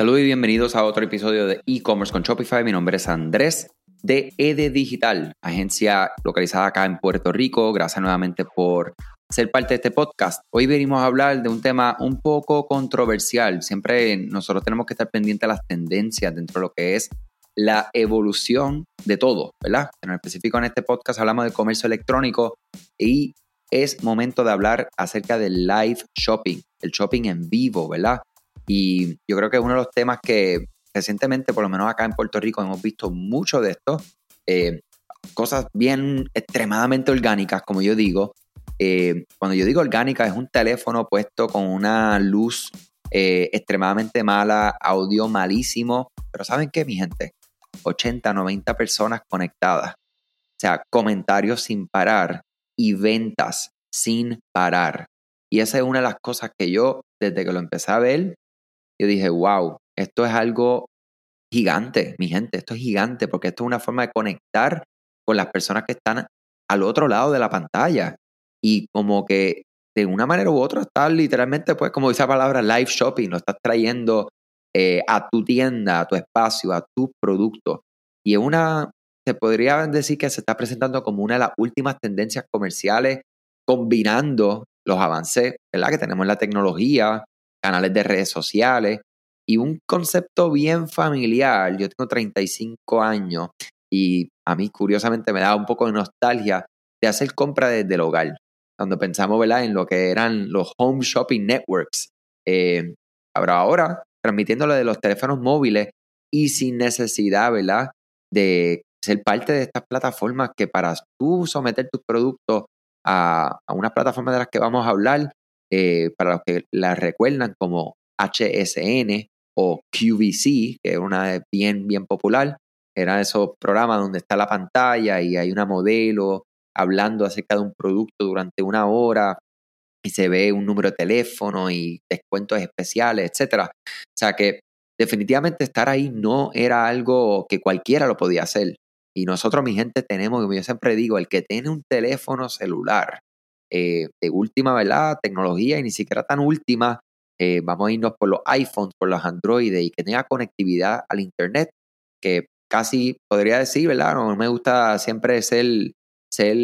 Saludos y bienvenidos a otro episodio de e-commerce con Shopify. Mi nombre es Andrés de ED Digital, agencia localizada acá en Puerto Rico. Gracias nuevamente por ser parte de este podcast. Hoy venimos a hablar de un tema un poco controversial. Siempre nosotros tenemos que estar pendientes de las tendencias dentro de lo que es la evolución de todo, ¿verdad? En específico en este podcast hablamos de comercio electrónico y es momento de hablar acerca del live shopping, el shopping en vivo, ¿verdad? Y yo creo que uno de los temas que recientemente, por lo menos acá en Puerto Rico, hemos visto mucho de esto. Eh, cosas bien extremadamente orgánicas, como yo digo. Eh, cuando yo digo orgánica, es un teléfono puesto con una luz eh, extremadamente mala, audio malísimo. Pero ¿saben qué, mi gente? 80, 90 personas conectadas. O sea, comentarios sin parar y ventas sin parar. Y esa es una de las cosas que yo, desde que lo empecé a ver, yo dije, wow, esto es algo gigante, mi gente, esto es gigante, porque esto es una forma de conectar con las personas que están al otro lado de la pantalla. Y como que de una manera u otra estás literalmente, pues, como dice la palabra, live shopping, lo estás trayendo eh, a tu tienda, a tu espacio, a tu producto. Y es una, se podría decir que se está presentando como una de las últimas tendencias comerciales, combinando los avances ¿verdad? que tenemos en la tecnología, canales de redes sociales y un concepto bien familiar. Yo tengo 35 años y a mí curiosamente me da un poco de nostalgia de hacer compra desde el hogar. Cuando pensamos ¿verdad? en lo que eran los home shopping networks. Eh, ahora, transmitiéndolo de los teléfonos móviles y sin necesidad ¿verdad? de ser parte de estas plataformas que para tú someter tus productos a, a unas plataformas de las que vamos a hablar, eh, para los que la recuerdan como HSN o QVC, que es una bien, bien popular. Eran esos programas donde está la pantalla y hay una modelo hablando acerca de un producto durante una hora y se ve un número de teléfono y descuentos especiales, etc. O sea que definitivamente estar ahí no era algo que cualquiera lo podía hacer. Y nosotros, mi gente, tenemos, como yo siempre digo, el que tiene un teléfono celular eh, de última, ¿verdad? Tecnología y ni siquiera tan última. Eh, vamos a irnos por los iPhones, por los Android y que tenga conectividad al Internet, que casi podría decir, ¿verdad? No me gusta siempre ser, ser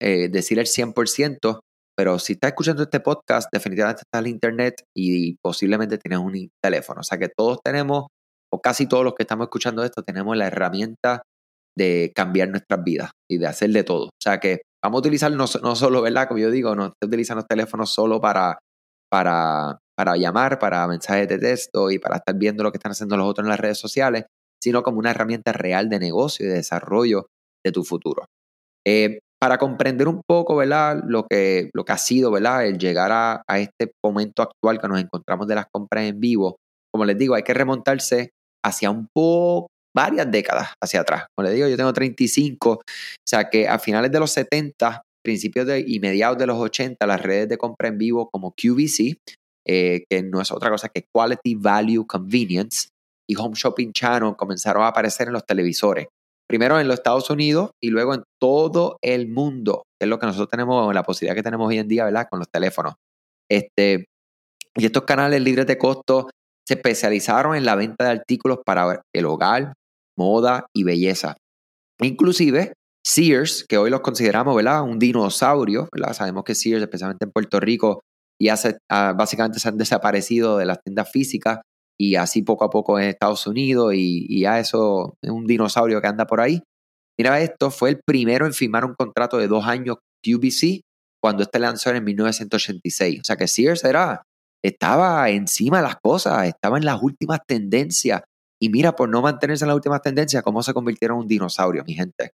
eh, decir el 100%, pero si estás escuchando este podcast, definitivamente está el Internet y posiblemente tienes un teléfono. O sea que todos tenemos, o casi todos los que estamos escuchando esto, tenemos la herramienta de cambiar nuestras vidas y de hacer de todo. O sea que vamos a utilizar no, solo, ¿verdad? Como yo digo, no se utilizan los teléfonos solo para, para, para llamar, para mensajes de texto y para estar viendo lo que están haciendo los otros en las redes sociales, sino como una herramienta real de negocio y de desarrollo de tu futuro. Eh, para comprender un poco, ¿verdad? Lo que, lo que ha sido, ¿verdad? El llegar a, a este momento actual que nos encontramos de las compras en vivo, como les digo, hay que remontarse hacia un poco varias décadas hacia atrás. Como les digo, yo tengo 35, o sea que a finales de los 70, principios de, y mediados de los 80, las redes de compra en vivo como QVC, eh, que no es otra cosa que Quality Value Convenience, y Home Shopping Channel comenzaron a aparecer en los televisores. Primero en los Estados Unidos y luego en todo el mundo, que es lo que nosotros tenemos, la posibilidad que tenemos hoy en día, ¿verdad? Con los teléfonos. Este, y estos canales libres de costo se especializaron en la venta de artículos para el hogar, moda y belleza. Inclusive Sears, que hoy los consideramos ¿verdad? un dinosaurio, ¿verdad? sabemos que Sears, especialmente en Puerto Rico, y hace, ah, básicamente se han desaparecido de las tiendas físicas y así poco a poco en Estados Unidos y, y ya eso es un dinosaurio que anda por ahí. Mira, esto fue el primero en firmar un contrato de dos años QVC cuando este lanzó en 1986. O sea que Sears era estaba encima de las cosas, estaba en las últimas tendencias. Y mira, por no mantenerse en las últimas tendencias, cómo se convirtieron en un dinosaurio, mi gente.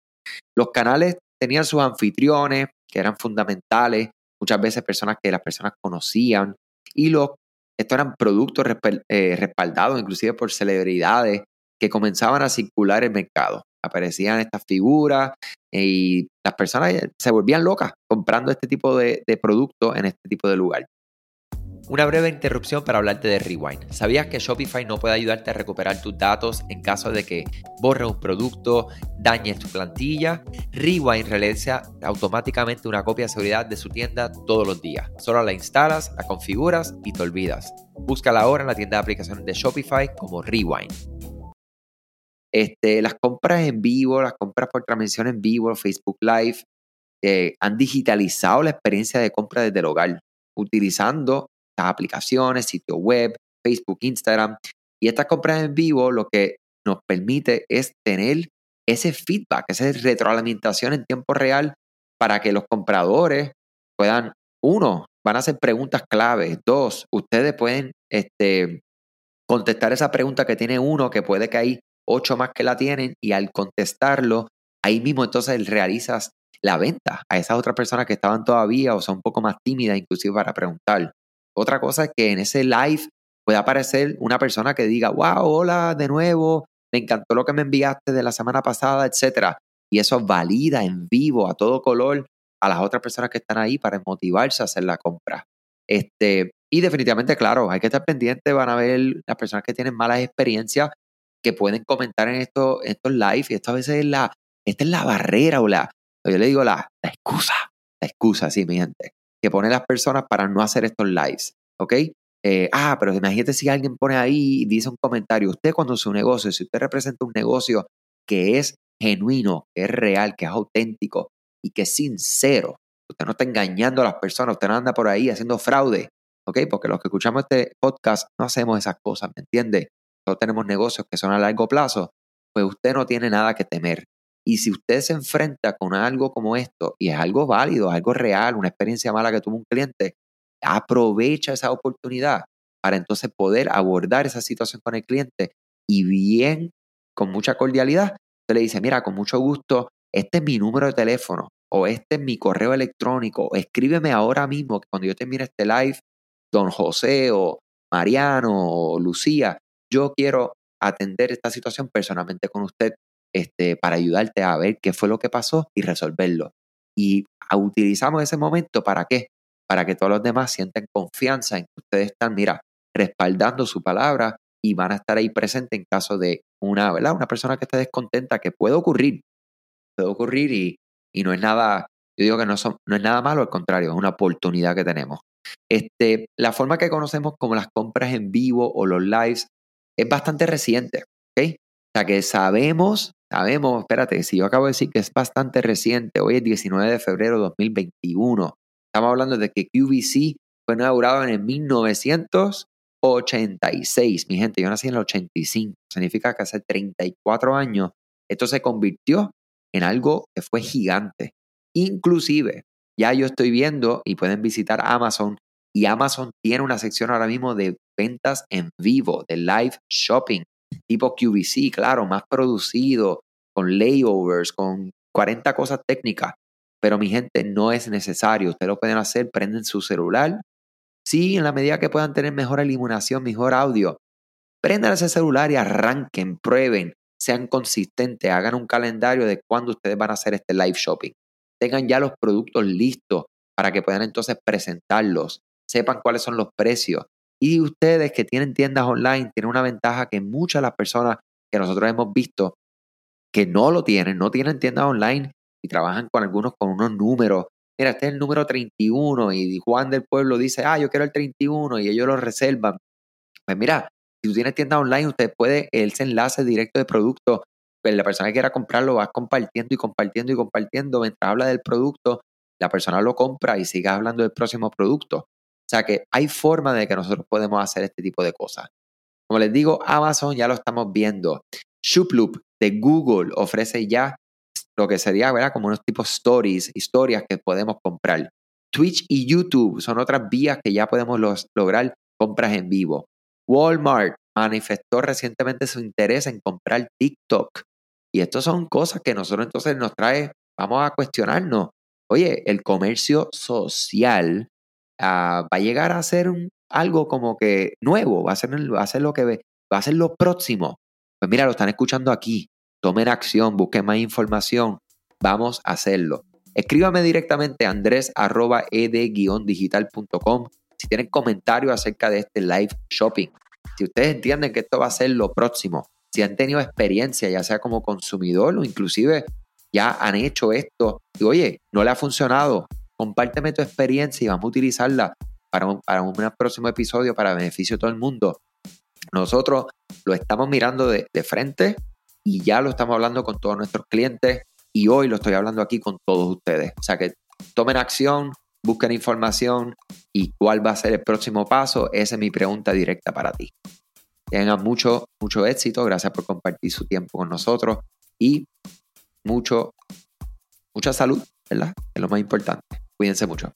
Los canales tenían sus anfitriones, que eran fundamentales, muchas veces personas que las personas conocían, y los, estos eran productos eh, respaldados inclusive por celebridades que comenzaban a circular el mercado. Aparecían estas figuras y las personas se volvían locas comprando este tipo de, de productos en este tipo de lugar. Una breve interrupción para hablarte de Rewind. ¿Sabías que Shopify no puede ayudarte a recuperar tus datos en caso de que borres un producto, dañes tu plantilla? Rewind realiza automáticamente una copia de seguridad de su tienda todos los días. Solo la instalas, la configuras y te olvidas. Búscala ahora en la tienda de aplicaciones de Shopify como Rewind. Este, las compras en vivo, las compras por transmisión en vivo, Facebook Live, eh, han digitalizado la experiencia de compra desde el hogar, utilizando aplicaciones, sitio web, Facebook, Instagram. Y estas compras en vivo lo que nos permite es tener ese feedback, esa retroalimentación en tiempo real para que los compradores puedan, uno, van a hacer preguntas claves, dos, ustedes pueden este, contestar esa pregunta que tiene uno, que puede que hay ocho más que la tienen, y al contestarlo, ahí mismo entonces realizas la venta a esas otras personas que estaban todavía o son un poco más tímidas inclusive para preguntar. Otra cosa es que en ese live puede aparecer una persona que diga, wow, hola de nuevo, me encantó lo que me enviaste de la semana pasada, etc. Y eso valida en vivo, a todo color, a las otras personas que están ahí para motivarse a hacer la compra. Este, y definitivamente, claro, hay que estar pendiente, van a ver las personas que tienen malas experiencias que pueden comentar en estos, estos live y esto a veces es la, esta es la barrera o la, yo le digo la excusa, la excusa, sí, mi gente que pone las personas para no hacer estos lives, ¿ok? Eh, ah, pero imagínate si alguien pone ahí y dice un comentario, usted cuando su negocio, si usted representa un negocio que es genuino, que es real, que es auténtico y que es sincero, usted no está engañando a las personas, usted no anda por ahí haciendo fraude, ¿ok? Porque los que escuchamos este podcast no hacemos esas cosas, ¿me entiende? Nosotros tenemos negocios que son a largo plazo, pues usted no tiene nada que temer. Y si usted se enfrenta con algo como esto y es algo válido, algo real, una experiencia mala que tuvo un cliente, aprovecha esa oportunidad para entonces poder abordar esa situación con el cliente y bien, con mucha cordialidad, usted le dice, mira, con mucho gusto, este es mi número de teléfono o este es mi correo electrónico, escríbeme ahora mismo que cuando yo termine este live, don José o Mariano o Lucía, yo quiero atender esta situación personalmente con usted este, para ayudarte a ver qué fue lo que pasó y resolverlo. Y utilizamos ese momento para qué? Para que todos los demás sientan confianza en que ustedes están, mira, respaldando su palabra y van a estar ahí presentes en caso de una, ¿verdad? Una persona que esté descontenta, que puede ocurrir, puede ocurrir y, y no es nada, yo digo que no, son, no es nada malo, al contrario, es una oportunidad que tenemos. Este, la forma que conocemos como las compras en vivo o los lives es bastante reciente, ¿ok? O sea que sabemos Sabemos, espérate, si yo acabo de decir que es bastante reciente, hoy es 19 de febrero de 2021. Estamos hablando de que QVC fue inaugurado en el 1986. Mi gente, yo nací en el 85. Significa que hace 34 años esto se convirtió en algo que fue gigante. Inclusive, ya yo estoy viendo y pueden visitar Amazon y Amazon tiene una sección ahora mismo de ventas en vivo, de live shopping tipo QVC, claro, más producido, con layovers, con 40 cosas técnicas. Pero mi gente, no es necesario. Ustedes lo pueden hacer, prenden su celular. Sí, en la medida que puedan tener mejor iluminación, mejor audio. Prendan ese celular y arranquen, prueben, sean consistentes, hagan un calendario de cuándo ustedes van a hacer este live shopping. Tengan ya los productos listos para que puedan entonces presentarlos. Sepan cuáles son los precios. Y ustedes que tienen tiendas online tienen una ventaja que muchas de las personas que nosotros hemos visto que no lo tienen, no tienen tiendas online y trabajan con algunos con unos números. Mira, este es el número 31 y Juan del Pueblo dice, ah, yo quiero el 31 y ellos lo reservan. Pues mira, si tú tienes tienda online, usted puede, ese enlace directo de producto, pues la persona que quiera comprarlo va compartiendo y compartiendo y compartiendo. Mientras habla del producto, la persona lo compra y sigue hablando del próximo producto. Sea que hay forma de que nosotros podemos hacer este tipo de cosas. Como les digo, Amazon ya lo estamos viendo. Shooploop de Google ofrece ya lo que sería ¿verdad? como unos tipos stories, historias que podemos comprar. Twitch y YouTube son otras vías que ya podemos lograr compras en vivo. Walmart manifestó recientemente su interés en comprar TikTok. Y estas son cosas que nosotros entonces nos trae, vamos a cuestionarnos. Oye, el comercio social va a llegar a ser algo como que nuevo, va a, ser, lo que va a ser lo próximo. Pues mira, lo están escuchando aquí. Tomen acción, busquen más información. Vamos a hacerlo. Escríbame directamente a andres.ed-digital.com si tienen comentarios acerca de este live shopping, si ustedes entienden que esto va a ser lo próximo, si han tenido experiencia, ya sea como consumidor o inclusive ya han hecho esto, y oye, no le ha funcionado, compárteme tu experiencia y vamos a utilizarla para un, para un próximo episodio para beneficio de todo el mundo. Nosotros lo estamos mirando de, de frente y ya lo estamos hablando con todos nuestros clientes y hoy lo estoy hablando aquí con todos ustedes. O sea que tomen acción, busquen información y cuál va a ser el próximo paso. Esa es mi pregunta directa para ti. Tengan mucho, mucho éxito. Gracias por compartir su tiempo con nosotros y mucho, mucha salud, ¿verdad? Es lo más importante. Cuídense mucho.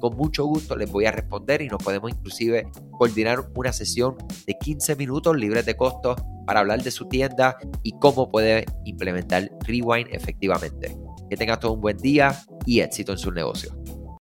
con mucho gusto les voy a responder y nos podemos inclusive coordinar una sesión de 15 minutos libres de costo para hablar de su tienda y cómo puede implementar Rewind efectivamente. Que tengas todo un buen día y éxito en su negocio.